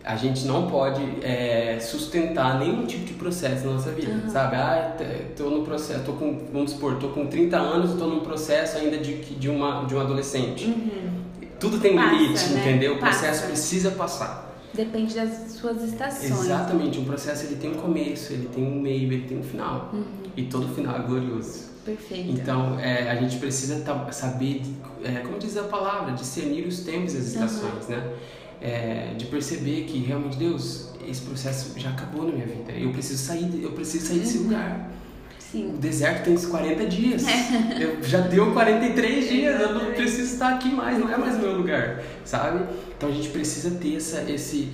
A gente não pode é, sustentar nenhum tipo de processo na nossa vida, Uhum. sabe? Ah, tô no processo, tô com, vamos supor, tô com 30 anos tô num processo ainda de, de, uma, de um adolescente. Uhum. Tudo tem um Passa, limite, né? entendeu? O Passa. processo precisa passar. Depende das suas estações. Exatamente, um processo ele tem um começo, ele tem um meio, ele tem um final. Uhum. E todo final é glorioso. Perfeito. Então, é, a gente precisa saber, é, como diz a palavra, discernir os tempos e as estações, né? É, de perceber que realmente Deus, esse processo já acabou na minha vida. Eu preciso sair, eu preciso sair desse lugar. O Sim. deserto tem uns 40 dias. Eu, já deu 43 dias, eu não preciso estar aqui mais, não é mais o meu lugar, sabe? Então a gente precisa ter essa, esse,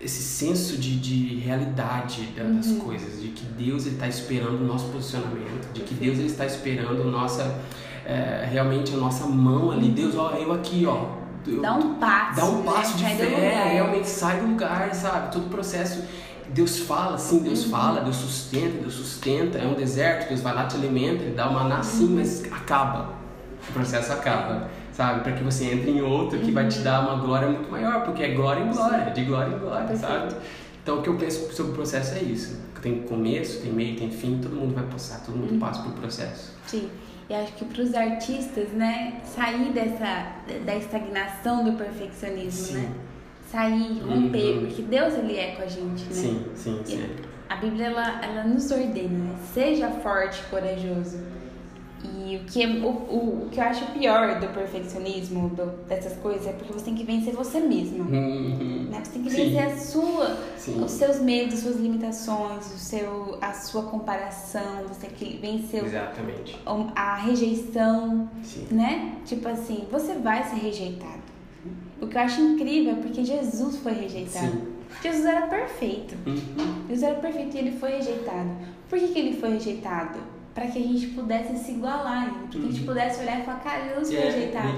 esse senso de, de realidade da- das Uhum. coisas, de que Deus está esperando o nosso posicionamento, de que. Deus está esperando a nossa, é, realmente a nossa mão ali. Deus, ó, eu aqui, ó. Eu- Dá um passo. dá um né? passo de Sai do fé, realmente sai do lugar, sabe? Todo o processo. Deus fala, sim, Deus Uhum. fala, Deus sustenta, Deus sustenta. É um deserto, Deus vai lá, te alimenta, Ele dá uma maná sim, Uhum. mas acaba. O processo acaba, sabe? Para que você entre em outro que vai Uhum. te dar uma glória muito maior, porque é glória em glória, de glória em glória, Perfeito. sabe? Então o que eu penso sobre o processo é isso. Tem começo, tem meio, tem fim, todo mundo vai passar, todo Uhum. mundo passa por processo. Sim. E acho que para os artistas, né, sair dessa da estagnação do perfeccionismo, Sim. né? Sair, romper, Uhum. porque Deus ele é com a gente, né? Sim, sim, sim. A Bíblia ela, ela nos ordena, né? seja forte, e corajoso. E o que, é, o, o, que eu acho pior do perfeccionismo, do- dessas coisas, é porque você tem que vencer você mesmo. Uhum. Né? Você tem que Sim. vencer a sua, Sim. os seus medos, suas limitações, o seu, a sua comparação, você tem que vencer Exatamente. a rejeição, Sim. né? Tipo assim, você vai ser rejeitado. O que eu acho incrível é porque Jesus foi rejeitado. Jesus era perfeito. Uhum. Jesus era perfeito e ele foi rejeitado. Por que, que ele foi rejeitado? Para que a gente pudesse se igualar a. Para que a gente Uhum. pudesse olhar e falar, cara, Jesus E foi é rejeitado.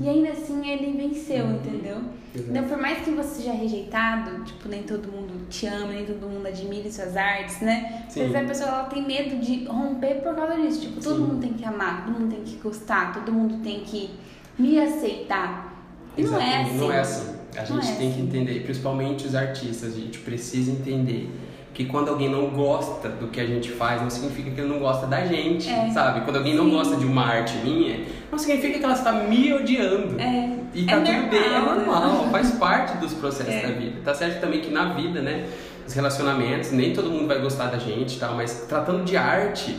E ainda assim ele venceu, Uhum. entendeu? Exato. Então, por mais que você seja rejeitado, tipo, nem todo mundo te ama, nem todo mundo admire suas artes, né? Às Sim. vezes a pessoa ela tem medo de romper por causa disso. Tipo, todo Sim. mundo tem que amar, todo mundo tem que gostar, todo mundo tem que me aceitar. E não é assim. Não é assim. A Não gente é tem que assim. entender, principalmente os artistas, a gente precisa entender que quando alguém não gosta do que a gente faz, não significa que ele não gosta da gente, É. sabe? Quando alguém não Sim. gosta de uma arte minha, não significa que ela está me odiando. É, E é tá tudo bem, é normal, né? faz parte dos processos É. da vida. Tá certo também que na vida, né, os relacionamentos, nem todo mundo vai gostar da gente, tal, mas tratando de arte,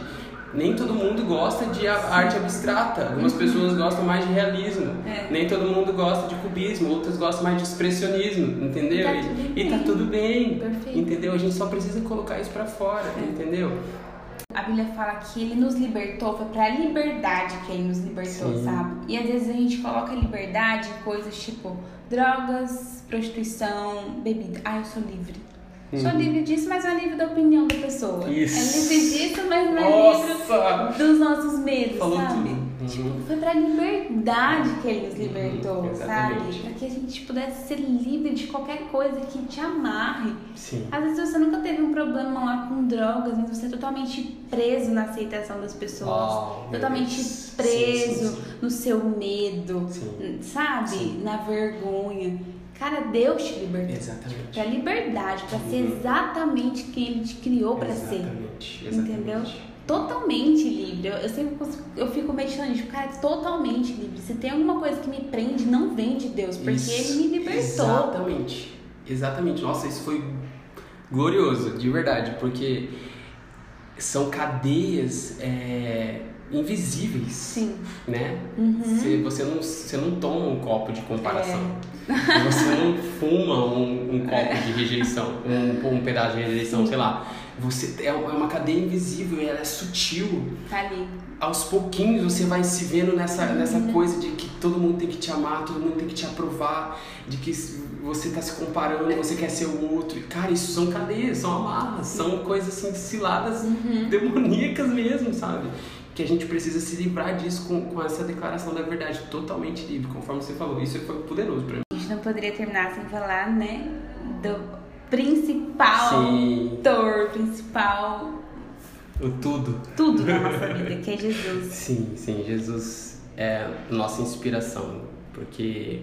nem todo mundo gosta de arte abstrata. Algumas pessoas gostam mais de realismo. É. Nem todo mundo gosta de cubismo, outras gostam mais de expressionismo, entendeu? E tá tudo e tá bem. tudo bem, Perfeito. entendeu? A gente só precisa colocar isso pra fora, É. entendeu? A Bíblia fala que ele nos libertou, foi pra liberdade que ele nos libertou, Sim. sabe? E às vezes a gente coloca liberdade em coisas tipo drogas, prostituição, bebida. Ah, eu sou livre. Sou Uhum. livre disso, mas não é livre da opinião da pessoa. Isso. É livre disso, mas não é Nossa! livre dos nossos medos, Falou sabe? tudo. Tipo, Uhum. foi pra liberdade que ele nos libertou, Uhum, sabe? exatamente. Pra que a gente pudesse ser livre de qualquer coisa que te amarre. Sim. Às vezes você nunca teve um problema lá com drogas, mas você é totalmente preso na aceitação das pessoas. Uau, totalmente preso Sim, sim, sim. no seu medo, sabe? Na vergonha. Cara, Deus te libertou. Exatamente. Pra liberdade, pra ser Uhum. exatamente quem Ele te criou pra ser. Exatamente, Entendeu? exatamente. Totalmente livre. Eu, eu sempre consigo- eu fico meditando nisso, cara, é totalmente livre. Se tem alguma coisa que me prende, não vem de Deus, porque Isso, Ele me libertou. Exatamente. Exatamente. Nossa, isso foi glorioso, de verdade, porque são cadeias é, invisíveis, Sim. né? Uhum. Você, não, você não toma um copo de comparação. É. Você não fuma um, um copo de rejeição, um, um pedaço de rejeição, sei lá. Você é uma cadeia invisível, ela é sutil. Tá ali. aos pouquinhos você vai se vendo nessa, Uhum. nessa coisa de que todo mundo tem que te amar, todo mundo tem que te aprovar, de que você tá se comparando, você quer ser o outro. Cara, isso são cadeias, são amarras, são coisas assim, ciladas Uhum. demoníacas mesmo, sabe? Que a gente precisa se livrar disso com, com essa declaração da verdade totalmente livre, conforme você falou. Isso foi poderoso pra mim. A gente não poderia terminar sem falar, né? Do principal Sim. autor, principal O tudo. tudo da nossa vida, que é Jesus. Sim, sim, Jesus é nossa inspiração, porque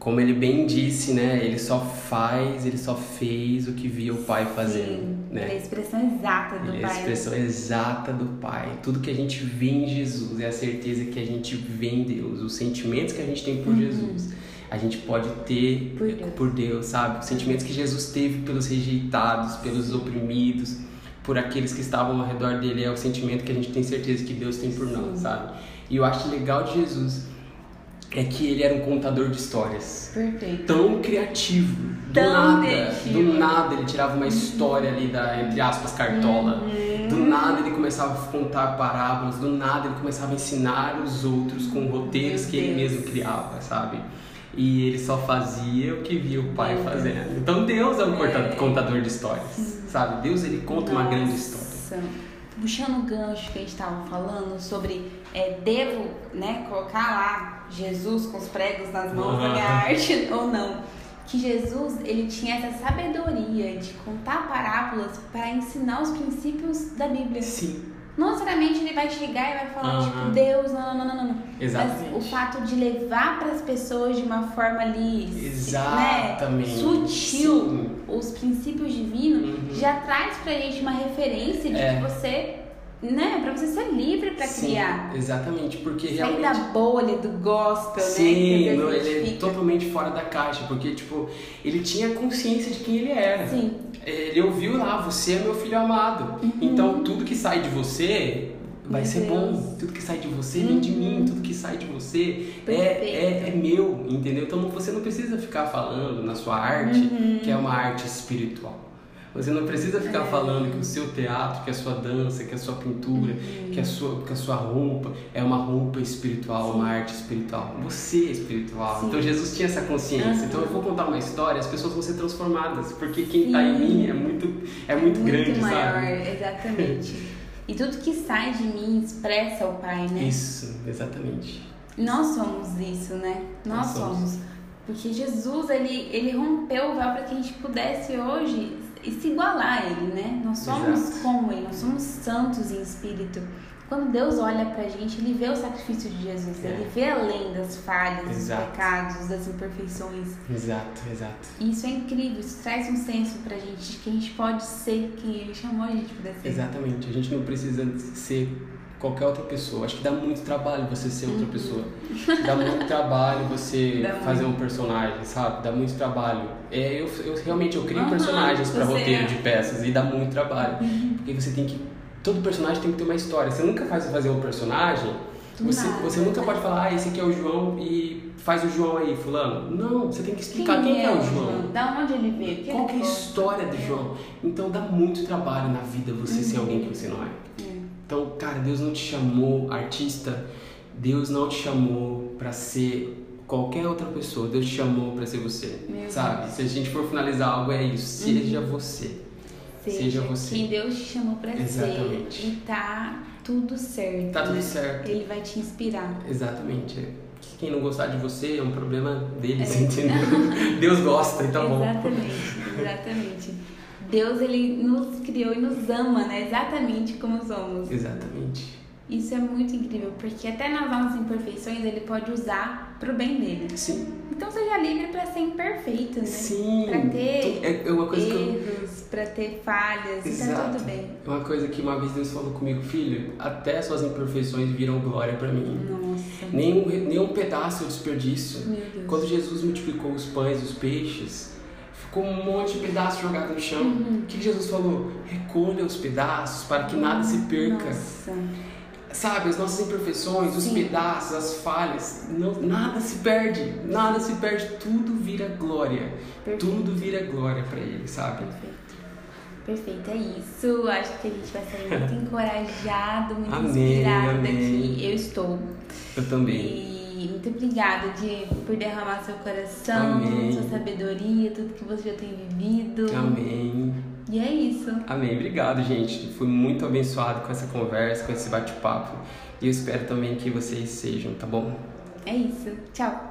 como ele bem disse, né, ele só faz, ele só fez o que via o Pai fazendo, Sim, Ele é a né? expressão exata do Ele é a Pai. expressão exata do Pai. Tudo que a gente vê em Jesus é a certeza que a gente vê em Deus, os sentimentos que a gente tem por Jesus. A gente pode ter Por Deus. por Deus, sabe? Os sentimentos que Jesus teve pelos rejeitados, pelos oprimidos, por aqueles que estavam ao redor dele, é o sentimento que a gente tem certeza que Deus tem por nós, Sim. sabe? E eu acho legal de Jesus é que ele era um contador de histórias Perfeito. tão criativo. Do Tão nada, criativo. do nada ele tirava uma história ali da, entre aspas, cartola. Uhum. Do nada ele começava a contar parábolas, do nada ele começava a ensinar os outros com roteiros que ele mesmo criava, sabe? E ele só fazia o que via o pai Deus. fazendo. Então Deus é um É. contador de histórias, sabe? Deus ele conta uma grande história. Nossa. Puxando o gancho que a gente estava falando sobre é, devo né, colocar lá Jesus com os pregos nas mãos da minha Aham. arte ou não. Que Jesus ele tinha essa sabedoria de contar parábolas para ensinar os princípios da Bíblia. Sim, Não necessariamente ele vai chegar e vai falar, Aham. tipo, Deus, não, não, não, não, não. Exatamente. Mas o fato de levar para as pessoas de uma forma ali, Exatamente. né, sutil, Sim. os princípios divinos, Uhum. já traz pra gente uma referência de É. que você, né, pra você ser livre pra Sim, criar. Exatamente, porque Sair realmente da bolha do gospel, né? Sim, às vezes ele é totalmente fora da caixa, porque, tipo, ele tinha consciência de quem ele era. Sim, Ele ouviu lá, você é meu filho amado. Então, tudo que sai de você vai Uhum. Meu ser Deus. Uhum. bom. Tudo que sai de você vem de mim. Tudo que sai de você é, é, é meu, entendeu? Então, você não precisa ficar falando na sua arte, Uhum. que é uma arte espiritual. Você não precisa ficar É. falando que o seu teatro, que a sua dança, que a sua pintura, Uhum. que, a sua, que a sua roupa é uma roupa espiritual, uma arte espiritual. Você é espiritual. Sim. Então Jesus tinha essa consciência. Uhum. Então eu vou contar uma história, as pessoas vão ser transformadas, porque quem está em Sim. mim é muito, é muito, grande, maior, sabe? exatamente. e tudo que sai de mim expressa o Pai, né? Isso, exatamente. Nós somos isso, né? Nós, Nós somos. somos. Porque Jesus, ele, ele rompeu o véu para que a gente pudesse hoje se igualar a ele, né? Nós somos Exato. como ele, nós somos santos em espírito. quando Deus olha pra gente, ele vê o sacrifício de Jesus, É. ele vê além das falhas, Exato. dos pecados, das imperfeições. Exato, exato. E isso é incrível, isso traz um senso pra gente de que a gente pode ser quem ele chamou a gente pra ser. Exatamente. A gente não precisa ser qualquer outra pessoa. Acho que dá muito trabalho você ser outra pessoa. Dá muito trabalho você Uhum. Dá fazer um personagem, sabe? Dá muito trabalho. É, eu, eu realmente eu crio Aham, personagens para roteiro é. de peças e dá muito trabalho. Porque você tem que todo personagem tem que ter uma história. Você nunca faz fazer um personagem você, você nunca pode falar, ah, esse aqui é o João e faz o João aí, fulano. Não, você tem que explicar quem, é, o João. Da onde ele veio? Qual que é a história do João? Então dá muito trabalho na vida você ser alguém que você não é. É. Então, cara, Deus não te chamou artista, Deus não te chamou pra ser qualquer outra pessoa, Deus te chamou pra ser você, Meu sabe? Se a gente for finalizar algo é isso, seja você. Seja você. Quem Deus te chamou pra Exatamente. ser. E tá tudo certo. Tá tudo né? certo. Ele vai te inspirar. Exatamente. Quem não gostar de você é um problema deles, É. entendeu? Deus gosta, então bom. exatamente, exatamente. Deus ele nos criou e nos ama, né? Exatamente como somos. Exatamente. Isso é muito incrível, porque até nas nossas imperfeições ele pode usar pro bem dele. Sim. Então seja livre pra ser imperfeito, né? Sim. Pra ter É é uma coisa que eu erros, pra ter falhas, e tá Exato. tudo bem. É uma coisa que uma vez Deus falou comigo, filho, até suas imperfeições viram glória pra mim. Nossa, Nenhum, nenhum pedaço eu desperdício. meu Deus. Quando Jesus multiplicou os pães e os peixes, ficou um monte de pedaço jogado no chão. Uhum. O que Jesus falou? Recolha os pedaços para que nada se perca. Nossa. Sabe, as nossas imperfeições, os Sim. pedaços, as falhas, não, nada se perde. Nada se perde. Tudo vira glória. Perfeito. Tudo vira glória pra Ele, sabe? Perfeito. Perfeito, é isso. Acho que a gente vai sair muito encorajado, muito Amém, inspirado amém. daqui. Eu estou. Eu também. E muito obrigada, Diego, por derramar seu coração, Amém. sua sabedoria, tudo que você já tem vivido. Amém. E é isso. Amém. Obrigado, gente. Fui muito abençoado com essa conversa, com esse bate-papo. E eu espero também que vocês sejam, tá bom? É isso. Tchau.